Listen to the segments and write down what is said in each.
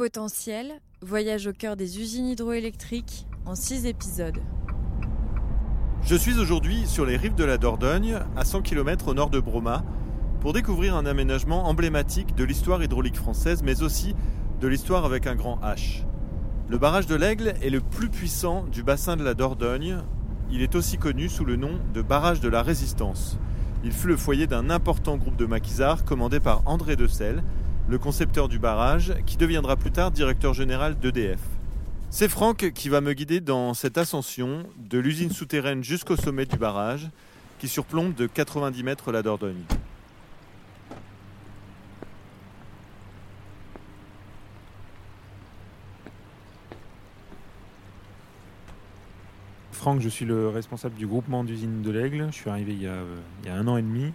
Potentiel, voyage au cœur des usines hydroélectriques en 6 épisodes. Je suis aujourd'hui sur les rives de la Dordogne, à 100 km au nord de Broma, pour découvrir un aménagement emblématique de l'histoire hydraulique française, mais aussi de l'histoire avec un grand H. Le barrage de l'Aigle est le plus puissant du bassin de la Dordogne. Il est aussi connu sous le nom de barrage de la Résistance. Il fut le foyer d'un important groupe de maquisards commandé par André de le concepteur du barrage, qui deviendra plus tard directeur général d'EDF. C'est Franck qui va me guider dans cette ascension de l'usine souterraine jusqu'au sommet du barrage, qui surplombe de 90 mètres la Dordogne. Franck, je suis le responsable du groupement d'usine de l'Aigle. Je suis arrivé il y, a, a un an et demi.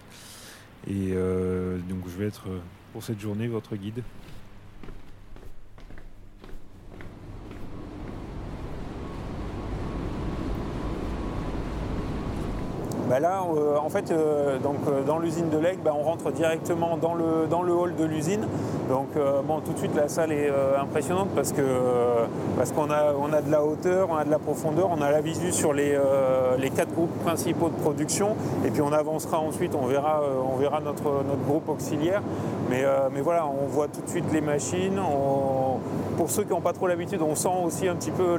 Et euh, donc je vais être pour cette journée votre guide? Bah là, euh, en fait, euh, donc, euh, dans l'usine de l'Aigle, bah, on rentre directement dans le, dans le hall de l'usine. Donc, bon, tout de suite, la salle est impressionnante parce qu'on a, on a de la hauteur, on a de la profondeur, on a la visu sur les, les quatre groupes principaux de production. Et puis, on avancera ensuite, on verra, on verra notre, notre groupe auxiliaire. Mais, mais voilà, on voit tout de suite les machines. Pour ceux qui n'ont pas trop l'habitude, on sent aussi un petit peu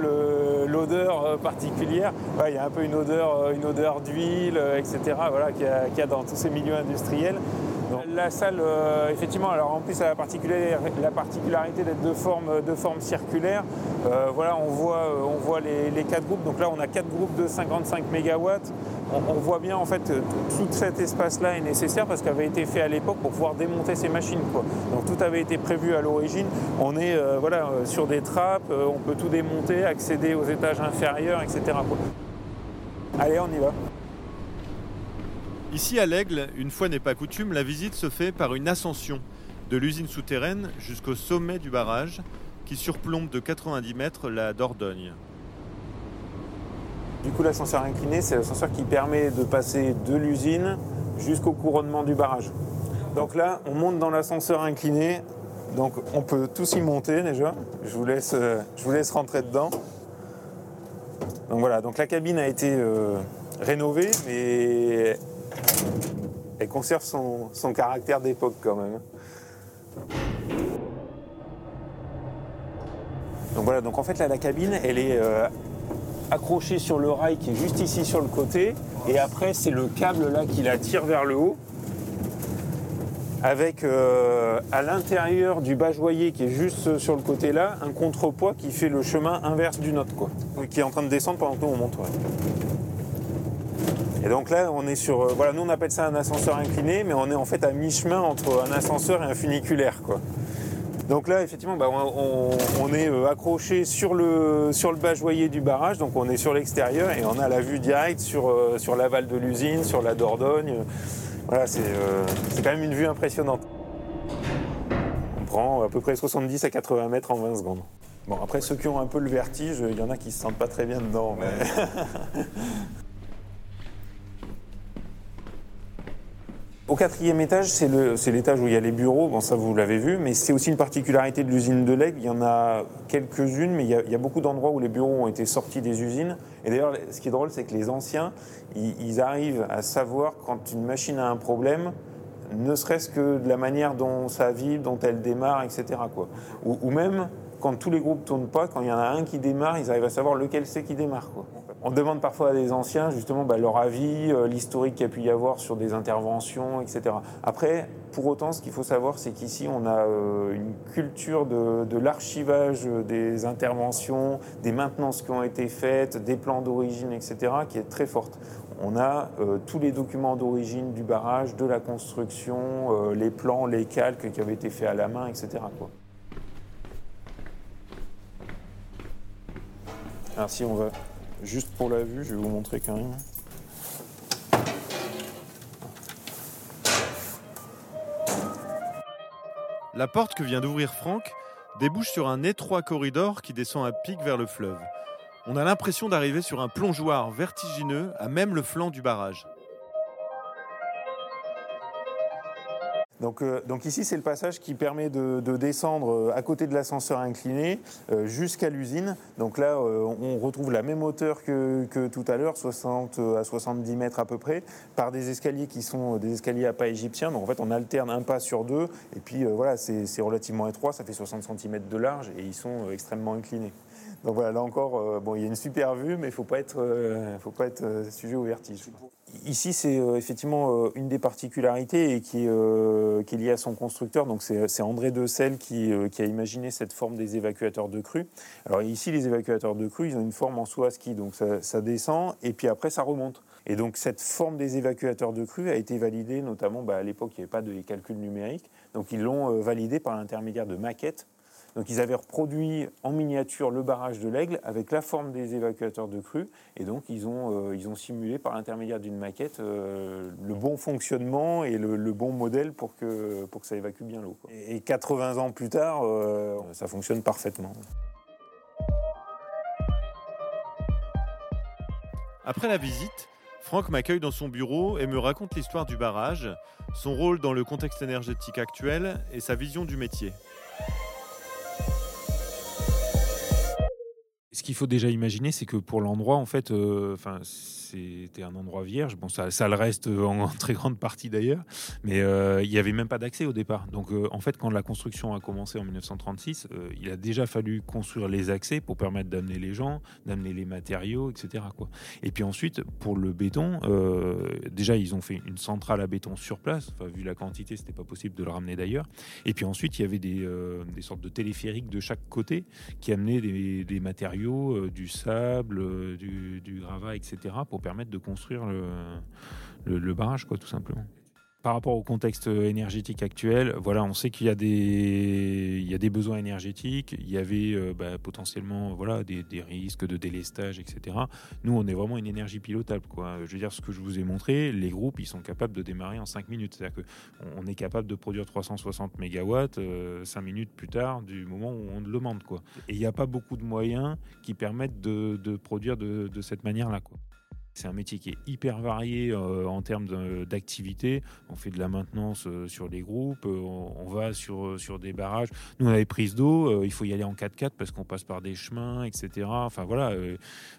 l'odeur euh, particulière. Ouais, Il y a un peu une odeur, euh, une odeur d'huile, euh, etc. Voilà, qu'il y, a- qu'il y a dans tous ces milieux industriels. Donc, la salle, euh, effectivement, alors en plus, elle a la particularité, la particularité d'être de forme, de forme circulaire. Euh, voilà, on voit, on voit les, les quatre groupes. Donc là, on a quatre groupes de 55 MW. On, voit bien, en fait, euh, tout, cet espace-là est nécessaire parce qu'il avait été fait à l'époque pour pouvoir démonter ces machines. Donc tout avait été prévu à l'origine. On est euh, euh, sur des trappes, on peut tout démonter, accéder aux étages inférieurs, etc. Allez, on y va. Ici à l'Aigle, une fois n'est pas coutume, la visite se fait par une ascension de l'usine souterraine jusqu'au sommet du barrage qui surplombe de 90 mètres la Dordogne. Du coup, l'ascenseur incliné, c'est l'ascenseur qui permet de passer de l'usine jusqu'au couronnement du barrage. Donc là, on monte dans l'ascenseur incliné. Donc on peut tous y monter déjà. Je vous laisse, euh, je vous laisse rentrer dedans. Donc voilà, donc la cabine a été euh, rénovée, mais elle conserve son, caractère d'époque quand même. Donc voilà, donc en fait là la cabine, elle est euh, accrochée sur le rail qui est juste ici sur le côté, et après c'est le câble là qui la tire vers le haut, avec euh, à l'intérieur du bajoyer qui est juste sur le côté là, un contrepoids qui fait le chemin inverse du nôtre, quoi, qui est en train de descendre pendant que nous on monte. Et donc là, on est sur, euh, voilà, nous on appelle ça un ascenseur incliné, mais on est en fait à mi-chemin entre un ascenseur et un funiculaire, quoi. Donc là, effectivement, bah, on, est euh, accroché sur le, sur le bajoyer du barrage, donc on est sur l'extérieur et on a la vue directe sur, euh, sur l'aval de l'usine, sur la Dordogne. Voilà, c'est euh, c'est quand même une vue impressionnante. On prend à peu près 70 à 80 mètres en 20 secondes. Bon, après, ceux qui ont un peu le vertige, il y en a qui se sentent pas très bien dedans. mais- Au quatrième étage, c'est l'étage où il y a les bureaux, bon ça vous l'avez vu, mais c'est aussi une particularité de l'usine de l'Aigle. Il y en a quelques-unes, mais il y a, beaucoup d'endroits où les bureaux ont été sortis des usines. Et d'ailleurs, ce qui est drôle, c'est que les anciens, ils, arrivent à savoir quand une machine a un problème, ne serait-ce que de la manière dont ça vibre, dont elle démarre, etc. Ou, même quand tous les groupes tournent pas, quand il y en a un qui démarre, ils arrivent à savoir lequel c'est qui démarre. On demande parfois à des anciens justement bah, leur avis, euh, l'historique qu'il y a pu y avoir sur des interventions, etc. Après, pour autant, ce qu'il faut savoir, c'est qu'ici, on a euh, une culture de, l'archivage des interventions, des maintenances qui ont été faites, des plans d'origine, etc., qui est très forte. On a euh, tous les documents d'origine du barrage, de la construction, les plans, les calques qui avaient été faits à la main, etc. Alors si on va juste pour la vue, je vais vous montrer quand. La porte que vient d'ouvrir Franck débouche sur un étroit corridor qui descend à pic vers le fleuve. On a l'impression d'arriver sur un plongeoir vertigineux à même le flanc du barrage. Donc, euh, donc ici, c'est le passage qui permet de, descendre euh, à côté de l'ascenseur incliné euh, jusqu'à l'usine. Donc là, on retrouve la même hauteur que, tout à l'heure, 60 à 70 mètres à peu près, par des escaliers qui sont des escaliers à pas égyptiens. Donc en fait, on alterne un pas sur deux. Et puis voilà, c'est relativement étroit, ça fait 60 cm de large et ils sont extrêmement inclinés. Donc voilà, là encore, bon, il y a une super vue, mais il ne faut pas être, faut pas être sujet au vertige. Ici, c'est euh, effectivement euh, une des particularités qui, euh, est liée à son constructeur. Donc, c'est André Decel qui, qui, a imaginé cette forme des évacuateurs de crue. Alors, ici, les évacuateurs de crue, ils ont une forme en soie ski. Donc, ça, descend et puis après, ça remonte. Et donc, cette forme des évacuateurs de crue a été validée, notamment bah, à l'époque, il n'y avait pas de calcul numérique. Donc, ils l'ont validée par l'intermédiaire de maquettes donc ils avaient reproduit en miniature le barrage de l'Aigle avec la forme des évacuateurs de crue. Et donc ils ont, euh, ils ont simulé par l'intermédiaire d'une maquette euh, le bon fonctionnement et le, bon modèle pour que, pour que ça évacue bien l'eau. Et 80 ans plus tard, euh, ça fonctionne parfaitement. Après la visite, Franck m'accueille dans son bureau et me raconte l'histoire du barrage, son rôle dans le contexte énergétique actuel et sa vision du métier. Qu'il faut déjà imaginer, c'est que pour l'endroit, en fait, euh, c'était un endroit vierge. Bon, ça, ça le reste en, très grande partie d'ailleurs, mais euh, il n'y avait même pas d'accès au départ. Donc, euh, en fait, quand la construction a commencé en 1936, il a déjà fallu construire les accès pour permettre d'amener les gens, d'amener les matériaux, etc. Et puis ensuite, pour le béton, déjà, ils ont fait une centrale à béton sur place. Vu la quantité, c'était pas possible de le ramener d'ailleurs. Et puis ensuite, il y avait des, sortes de téléphériques de chaque côté qui amenaient des matériaux euh, du sable, euh, du, gravat, etc., pour permettre de construire le, barrage, quoi, tout simplement par rapport au contexte énergétique actuel, voilà, on sait qu'il y a des, besoins énergétiques, il y avait euh, bah, potentiellement voilà, des, risques de délestage, etc. Nous, on est vraiment une énergie pilotable. Quoi. Je veux dire, ce que je vous ai montré, les groupes, ils sont capables de démarrer en 5 minutes. C'est-à-dire qu'on est capable de produire 360 MW 5 minutes plus tard du moment où on le demande. Quoi. Et il n'y a pas beaucoup de moyens qui permettent de, produire de, de cette manière-là. C'est un métier qui est hyper varié euh, en termes d'activité. On fait de la maintenance euh, sur les groupes, euh, on, va sur, sur des barrages. Nous, on a des prises d'eau, il faut y aller en 4x4 parce qu'on passe par des chemins, etc. Enfin voilà,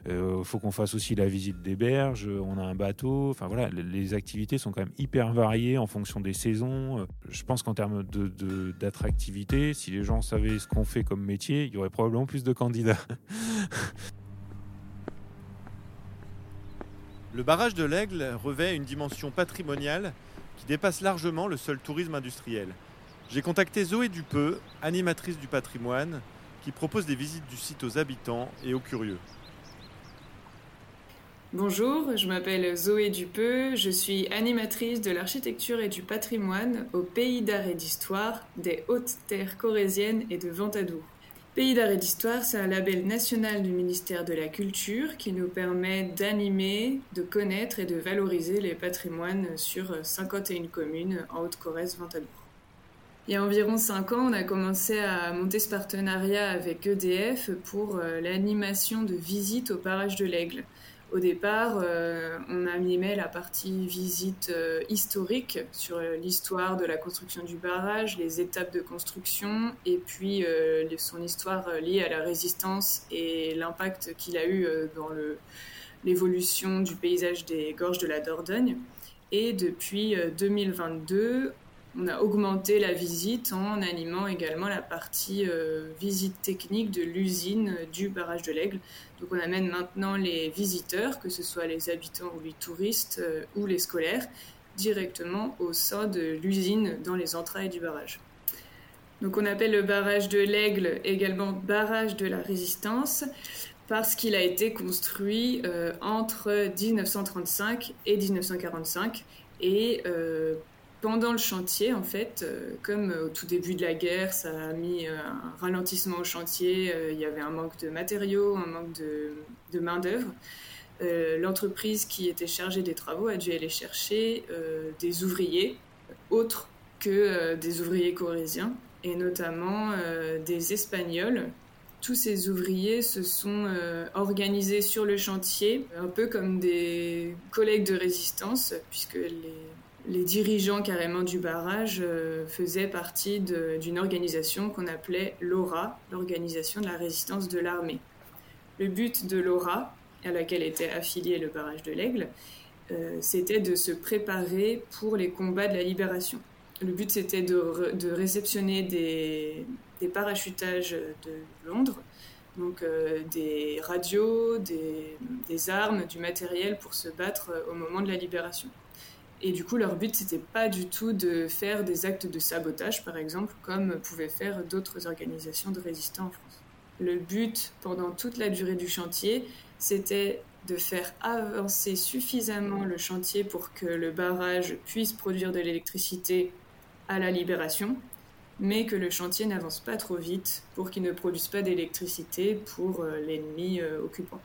il faut qu'on fasse aussi la visite des berges, on a un bateau. Enfin voilà, les activités sont quand même hyper variées en fonction des saisons. Je pense qu'en termes d'attractivité, de, si les gens savaient ce qu'on fait comme métier, il y aurait probablement plus de candidats. Le barrage de l'Aigle revêt une dimension patrimoniale qui dépasse largement le seul tourisme industriel. J'ai contacté Zoé Dupeux, animatrice du patrimoine, qui propose des visites du site aux habitants et aux curieux. Bonjour, je m'appelle Zoé Dupeux, je suis animatrice de l'architecture et du patrimoine au Pays d'art et d'histoire des Hautes Terres corésiennes et de Ventadour. Pays d'art et d'histoire, c'est un label national du ministère de la Culture qui nous permet d'animer, de connaître et de valoriser les patrimoines sur 51 communes en Haute-Corrèze, Ventadour. Il y a environ 5 ans, on a commencé à monter ce partenariat avec EDF pour euh, l'animation de visites au barrage de l'Aigle. Au départ, euh, on a animé la partie visite euh, historique sur l'histoire de la construction du barrage, les étapes de construction et puis euh, son histoire liée à la résistance et l'impact qu'il a eu dans l'évolution du paysage des gorges de la Dordogne. Et depuis 2022, on a augmenté la visite en animant également la partie euh, visite technique de l'usine du barrage de l'Aigle. Donc on amène maintenant les visiteurs, que ce soit les habitants ou les touristes euh, ou les scolaires, directement au sein de l'usine dans les entrailles du barrage. Donc on appelle le barrage de l'Aigle également barrage de la résistance parce qu'il a été construit euh, entre 1935 et 1945 et pendant le chantier, en fait, euh, comme au tout début de la guerre, ça a mis euh, un ralentissement au chantier, euh, il y avait un manque de matériaux, un manque de, main-d'œuvre. L'entreprise qui était chargée des travaux a dû aller chercher des ouvriers autres que des ouvriers corésiens, et notamment des Espagnols. Tous ces ouvriers se sont organisés sur le chantier, un peu comme des collègues de résistance, puisque les les dirigeants carrément du barrage euh, faisaient partie d'une organisation qu'on appelait l'ORA, l'Organisation de la résistance de l'armée. Le but de l'ORA, à laquelle était affilié le barrage de l'Aigle, euh, c'était de se préparer pour les combats de la libération. Le but c'était de, réceptionner des, parachutages de Londres, donc euh, des radios, des armes, du matériel pour se battre au moment de la libération. Et du coup, leur but, c'était pas du tout de faire des actes de sabotage, par exemple, comme pouvaient faire d'autres organisations de résistants en France. Le but, pendant toute la durée du chantier, c'était de faire avancer suffisamment le chantier pour que le barrage puisse produire de l'électricité à la libération, mais que le chantier n'avance pas trop vite pour qu'il ne produise pas d'électricité pour euh, l'ennemi euh, occupant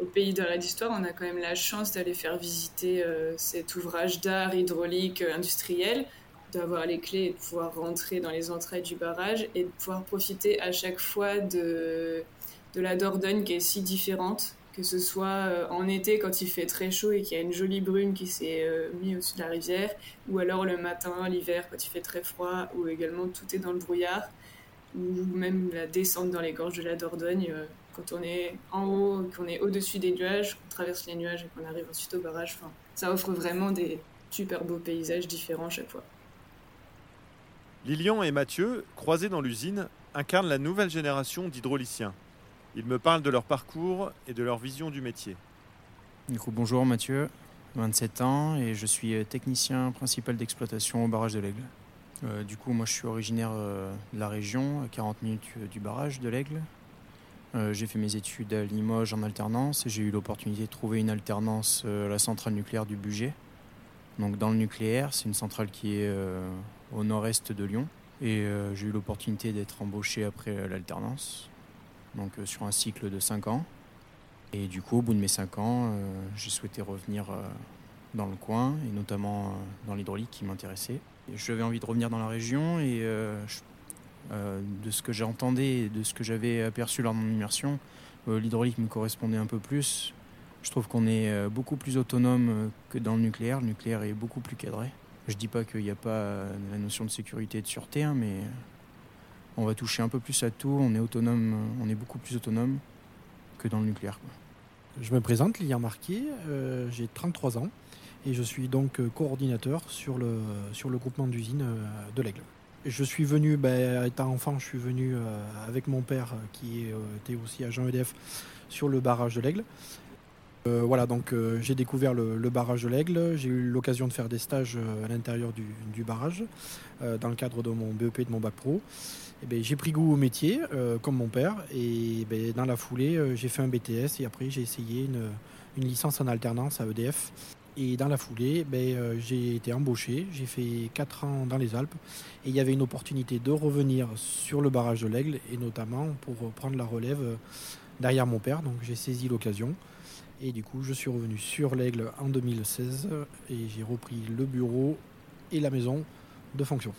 au pays d'arrêt d'histoire, on a quand même la chance d'aller faire visiter euh, cet ouvrage d'art hydraulique euh, industriel, d'avoir les clés et de pouvoir rentrer dans les entrailles du barrage et de pouvoir profiter à chaque fois de, de la Dordogne qui est si différente, que ce soit euh, en été quand il fait très chaud et qu'il y a une jolie brume qui s'est mise au-dessus de la rivière, ou alors le matin, l'hiver quand il fait très froid, ou également tout est dans le brouillard, ou même la descente dans les gorges de la Dordogne quand on est en haut, qu'on est au-dessus des nuages, qu'on traverse les nuages et qu'on arrive ensuite au barrage. Enfin, ça offre vraiment des super beaux paysages différents chaque fois. Lilian et Mathieu, croisés dans l'usine, incarnent la nouvelle génération d'hydrauliciens. Ils me parlent de leur parcours et de leur vision du métier. Du coup, bonjour Mathieu, 27 ans et je suis euh, technicien principal d'exploitation au barrage de l'Aigle. Euh, du coup, moi je suis originaire euh, de la région, à 40 minutes du barrage de l'Aigle. Euh, j'ai fait mes études à Limoges en alternance et j'ai eu l'opportunité de trouver une alternance euh, à la centrale nucléaire du budget. Donc dans le nucléaire, c'est une centrale qui est euh, au nord-est de Lyon. Et j'ai eu l'opportunité d'être embauché après l'alternance, donc sur un cycle de 5 ans. Et du coup, au bout de mes 5 ans, j'ai souhaité revenir dans le coin, et notamment dans l'hydraulique qui m'intéressait. J'avais envie de revenir dans la région et je euh, de ce que j'entendais et de ce que j'avais aperçu lors de mon immersion, euh, l'hydraulique me correspondait un peu plus. Je trouve qu'on est euh, beaucoup plus autonome que dans le nucléaire. Le nucléaire est beaucoup plus cadré. Je dis pas qu'il n'y a pas la notion de sécurité et de sûreté, hein, mais on va toucher un peu plus à tout. On est autonome, on est beaucoup plus autonome que dans le nucléaire. Je me présente, Lilian Marquier, j'ai 33 ans et je suis donc coordinateur sur le, sur le groupement d'usine de l'Aigle. Je suis venu, ben, étant enfant, je suis venu euh, avec mon père euh, qui euh, était aussi agent EDF sur le barrage de l'Aigle. voilà, donc j'ai découvert le, barrage de l'Aigle. J'ai eu l'occasion de faire des stages à l'intérieur du, barrage dans le cadre de mon BEP et de mon bac pro. Et ben, j'ai pris goût au métier, comme mon père, et ben, dans la foulée, j'ai fait un BTS et après j'ai essayé une, une licence en alternance à EDF. Et dans la foulée, ben, euh, j'ai été embauché. J'ai fait 4 ans dans les Alpes. Et il y avait une opportunité de revenir sur le barrage de l'Aigle, et notamment pour prendre la relève euh, derrière mon père. Donc j'ai saisi l'occasion. Et du coup, je suis revenu sur l'Aigle en 2016 et j'ai repris le bureau et la maison de fonction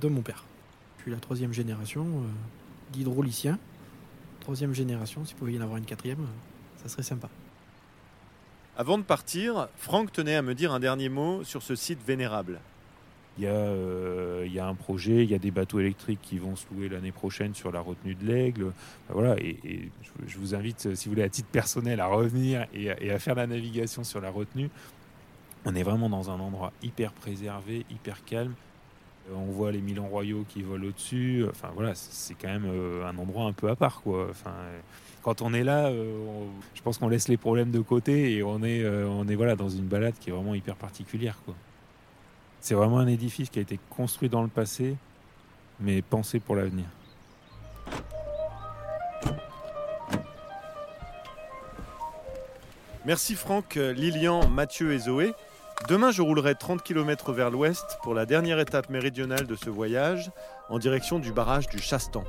de mon père. Je suis la troisième génération euh, d'hydraulicien. Troisième génération, s'il pouvait y en avoir une quatrième, ça serait sympa. Avant de partir, Franck tenait à me dire un dernier mot sur ce site vénérable. Il y, a, euh, il y a un projet, il y a des bateaux électriques qui vont se louer l'année prochaine sur la retenue de l'Aigle. Voilà, et, je, vous invite, si vous voulez, à titre personnel, à revenir et, à faire la navigation sur la retenue. On est vraiment dans un endroit hyper préservé, hyper calme. On voit les Milans royaux qui volent au-dessus. Enfin voilà, c'est quand même euh, un endroit un peu à part, quoi. Quand on est là, euh, je pense qu'on laisse les problèmes de côté et on est, euh, on est dans une balade qui est vraiment hyper particulière. C'est vraiment un édifice qui a été construit dans le passé, mais pensé pour l'avenir. Merci Franck, Lilian, Mathieu et Zoé. Demain, je roulerai 30 km vers l'ouest pour la dernière étape méridionale de ce voyage, en direction du barrage du Chastan.